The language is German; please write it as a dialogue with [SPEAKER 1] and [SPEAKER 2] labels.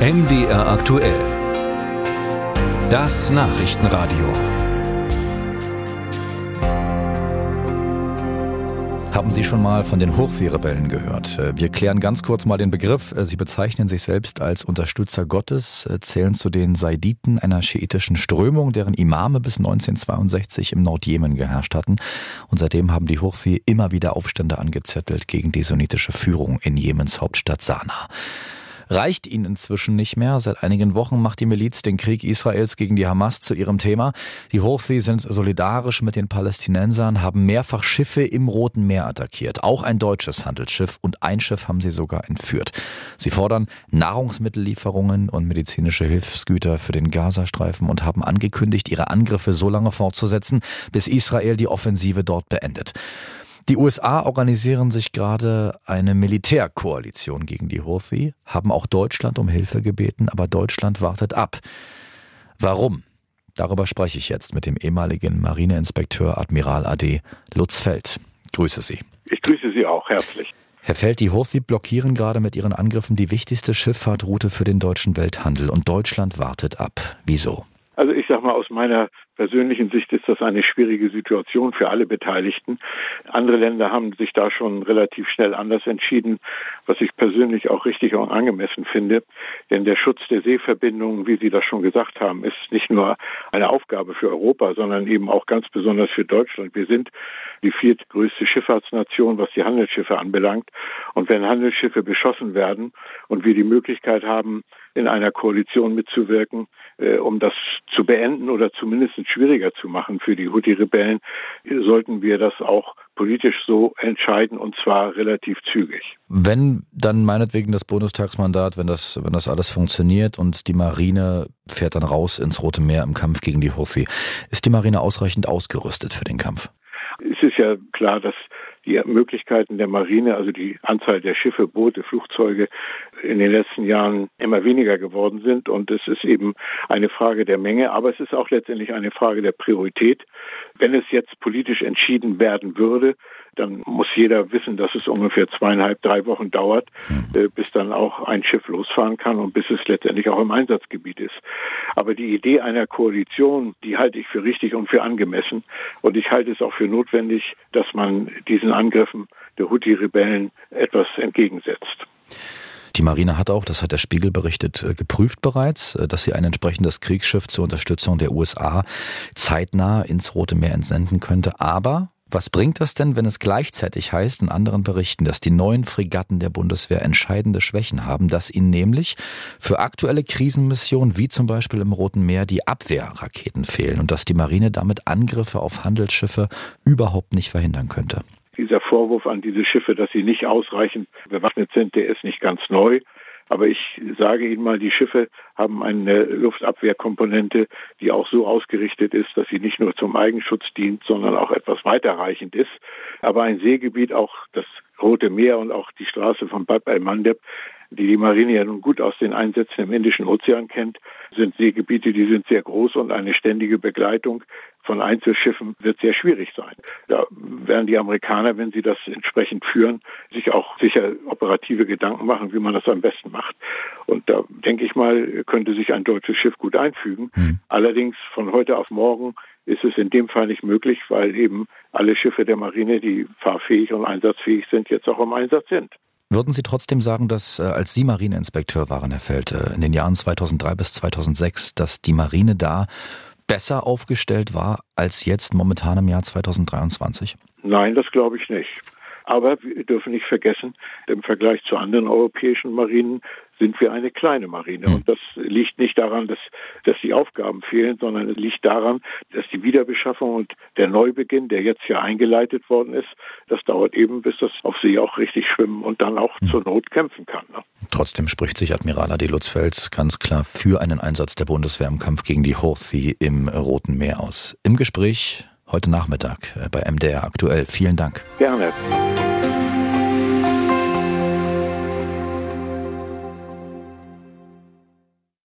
[SPEAKER 1] MDR aktuell. Das Nachrichtenradio.
[SPEAKER 2] Haben Sie schon mal von den Houthi-Rebellen gehört? Wir klären ganz kurz mal den Begriff. Sie bezeichnen sich selbst als Unterstützer Gottes, zählen zu den Saiditen, einer schiitischen Strömung, deren Imame bis 1962 im Nordjemen geherrscht hatten. Und seitdem haben die Houthi immer wieder Aufstände angezettelt gegen die sunnitische Führung in Jemens Hauptstadt Sanaa reicht ihnen inzwischen nicht mehr. Seit einigen Wochen macht die Miliz den Krieg Israels gegen die Hamas zu ihrem Thema. Die Houthi sind solidarisch mit den Palästinensern, haben mehrfach Schiffe im Roten Meer attackiert. Auch ein deutsches Handelsschiff und ein Schiff haben sie sogar entführt. Sie fordern Nahrungsmittellieferungen und medizinische Hilfsgüter für den Gazastreifen und haben angekündigt, ihre Angriffe so lange fortzusetzen, bis Israel die Offensive dort beendet. Die USA organisieren sich gerade eine Militärkoalition gegen die Houthi, haben auch Deutschland um Hilfe gebeten, aber Deutschland wartet ab. Warum? Darüber spreche ich jetzt mit dem ehemaligen Marineinspekteur Admiral AD Lutz Feld. Grüße Sie.
[SPEAKER 3] Ich grüße Sie auch herzlich.
[SPEAKER 2] Herr Feld, die Houthi blockieren gerade mit ihren Angriffen die wichtigste Schifffahrtroute für den deutschen Welthandel und Deutschland wartet ab. Wieso?
[SPEAKER 3] Sage mal, aus meiner persönlichen Sicht ist das eine schwierige Situation für alle Beteiligten. Andere Länder haben sich da schon relativ schnell anders entschieden, was ich persönlich auch richtig und angemessen finde. Denn der Schutz der Seeverbindungen, wie Sie das schon gesagt haben, ist nicht nur eine Aufgabe für Europa, sondern eben auch ganz besonders für Deutschland. Wir sind die viertgrößte Schifffahrtsnation, was die Handelsschiffe anbelangt. Und wenn Handelsschiffe beschossen werden und wir die Möglichkeit haben, in einer Koalition mitzuwirken, äh, um das zu beenden oder zumindest schwieriger zu machen für die Houthi-Rebellen, sollten wir das auch politisch so entscheiden und zwar relativ zügig.
[SPEAKER 2] Wenn dann meinetwegen das Bundestagsmandat, wenn das, wenn das alles funktioniert und die Marine fährt dann raus ins Rote Meer im Kampf gegen die Houthi, ist die Marine ausreichend ausgerüstet für den Kampf?
[SPEAKER 3] Es ist ja klar, dass die Möglichkeiten der Marine, also die Anzahl der Schiffe, Boote, Flugzeuge in den letzten Jahren immer weniger geworden sind. Und es ist eben eine Frage der Menge, aber es ist auch letztendlich eine Frage der Priorität. Wenn es jetzt politisch entschieden werden würde, dann muss jeder wissen, dass es ungefähr zweieinhalb, drei Wochen dauert, hm. äh, bis dann auch ein Schiff losfahren kann und bis es letztendlich auch im Einsatzgebiet ist. Aber die Idee einer Koalition, die halte ich für richtig und für angemessen. Und ich halte es auch für notwendig, dass man diesen Angriffen der Houthi-Rebellen etwas entgegensetzt.
[SPEAKER 2] Die Marine hat auch, das hat der Spiegel berichtet, äh, geprüft bereits, äh, dass sie ein entsprechendes Kriegsschiff zur Unterstützung der USA zeitnah ins Rote Meer entsenden könnte. Aber was bringt das denn, wenn es gleichzeitig heißt in anderen Berichten, dass die neuen Fregatten der Bundeswehr entscheidende Schwächen haben, dass ihnen nämlich für aktuelle Krisenmissionen wie zum Beispiel im Roten Meer die Abwehrraketen fehlen und dass die Marine damit Angriffe auf Handelsschiffe überhaupt nicht verhindern könnte?
[SPEAKER 3] Dieser Vorwurf an diese Schiffe, dass sie nicht ausreichend bewaffnet sind, der ist nicht ganz neu. Aber ich sage Ihnen mal, die Schiffe haben eine Luftabwehrkomponente, die auch so ausgerichtet ist, dass sie nicht nur zum Eigenschutz dient, sondern auch etwas weiterreichend ist. Aber ein Seegebiet, auch das Rote Meer und auch die Straße von Bab el-Mandeb, die die Marine ja nun gut aus den Einsätzen im Indischen Ozean kennt, sind Seegebiete, die sind sehr groß und eine ständige Begleitung von Einzelschiffen wird sehr schwierig sein. Da werden die Amerikaner, wenn sie das entsprechend führen, sich auch sicher operative Gedanken machen, wie man das am besten macht. Und da denke ich mal, könnte sich ein deutsches Schiff gut einfügen. Mhm. Allerdings von heute auf morgen ist es in dem Fall nicht möglich, weil eben alle Schiffe der Marine, die fahrfähig und einsatzfähig sind, jetzt auch im Einsatz sind.
[SPEAKER 2] Würden Sie trotzdem sagen, dass äh, als Sie Marineinspekteur waren, Herr Feld, äh, in den Jahren 2003 bis 2006, dass die Marine da besser aufgestellt war als jetzt momentan im Jahr 2023?
[SPEAKER 3] Nein, das glaube ich nicht. Aber wir dürfen nicht vergessen, im Vergleich zu anderen europäischen Marinen sind wir eine kleine Marine. Hm. Und das liegt nicht daran, dass, dass die Aufgaben fehlen, sondern es liegt daran, dass die Wiederbeschaffung und der Neubeginn, der jetzt hier eingeleitet worden ist, das dauert eben, bis das auf See auch richtig schwimmen und dann auch hm. zur Not kämpfen kann. Ne?
[SPEAKER 2] Trotzdem spricht sich Admiral Ade Lutzfeld ganz klar für einen Einsatz der Bundeswehr im Kampf gegen die Houthi im Roten Meer aus. Im Gespräch heute Nachmittag äh, bei MDR aktuell. Vielen Dank.
[SPEAKER 3] Gerne.